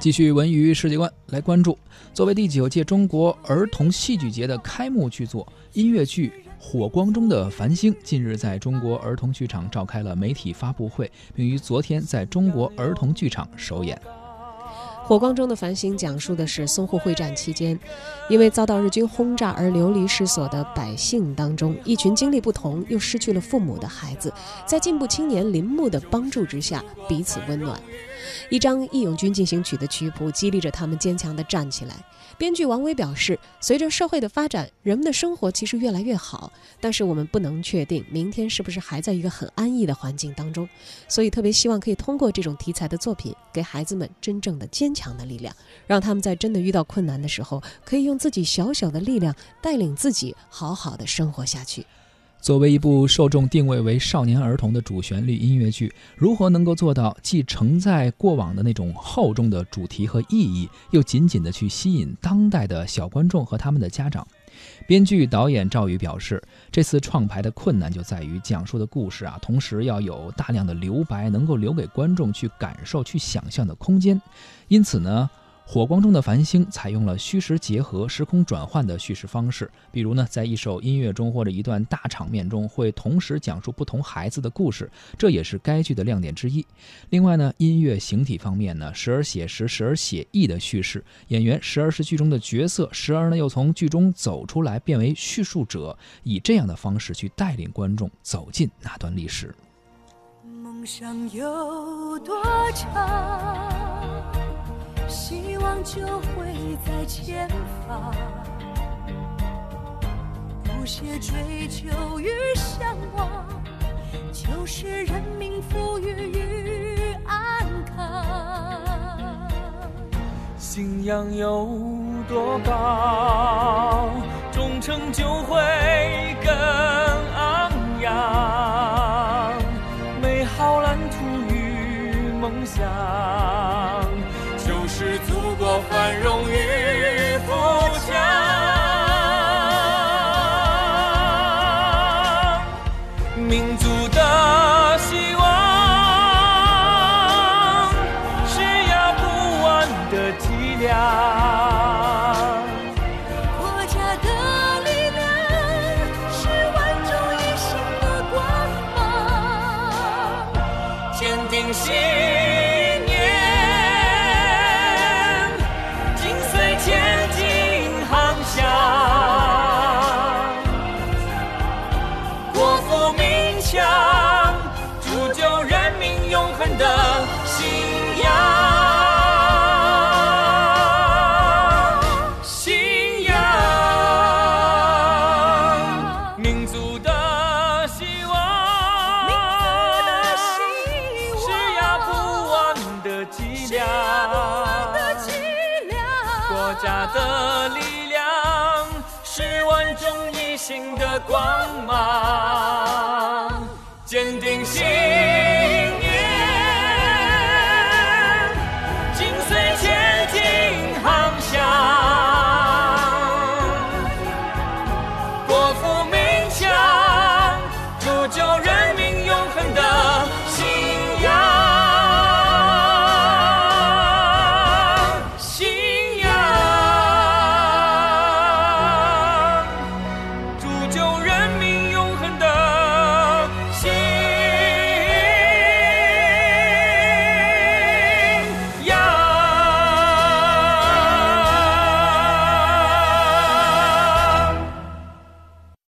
继续文娱世界观来关注，作为第九届中国儿童戏剧节的开幕剧作，音乐剧《火光中的繁星》近日在中国儿童剧场召开了媒体发布会，并于昨天在中国儿童剧场首演。火光中的繁星讲述的是淞沪会战期间，因为遭到日军轰炸而流离失所的百姓当中，一群经历不同又失去了父母的孩子，在进步青年林木的帮助之下，彼此温暖。一张《义勇军进行曲》的曲谱激励着他们坚强地站起来。编剧王维表示，随着社会的发展，人们的生活其实越来越好，但是我们不能确定明天是不是还在一个很安逸的环境当中，所以特别希望可以通过这种题材的作品，给孩子们真正的坚强的力量，让他们在真的遇到困难的时候，可以用自己小小的力量带领自己好好的生活下去。作为一部受众定位为少年儿童的主旋律音乐剧，如何能够做到既承载过往的那种厚重的主题和意义，又紧紧的去吸引当代的小观众和他们的家长？编剧导演赵宇表示，这次创排的困难就在于讲述的故事啊，同时要有大量的留白，能够留给观众去感受、去想象的空间。因此呢。火光中的繁星采用了虚实结合、时空转换的叙事方式，比如呢，在一首音乐中或者一段大场面中，会同时讲述不同孩子的故事，这也是该剧的亮点之一。另外呢，音乐形体方面呢，时而写实，时而写意的叙事，演员时而是剧中的角色，时而呢又从剧中走出来，变为叙述者，以这样的方式去带领观众走进那段历史。梦想有多长？希望就会在前方，不懈追求与向往，就是人民富裕与安康。信仰有多高，忠诚就会更昂扬。美好蓝图与梦想。繁荣与富强，民族的希望，是压不完的脊梁，国家的力量，是万众一心的光芒，坚定信。家的力量是万众一心的光芒坚定信念紧随前进航向。国富民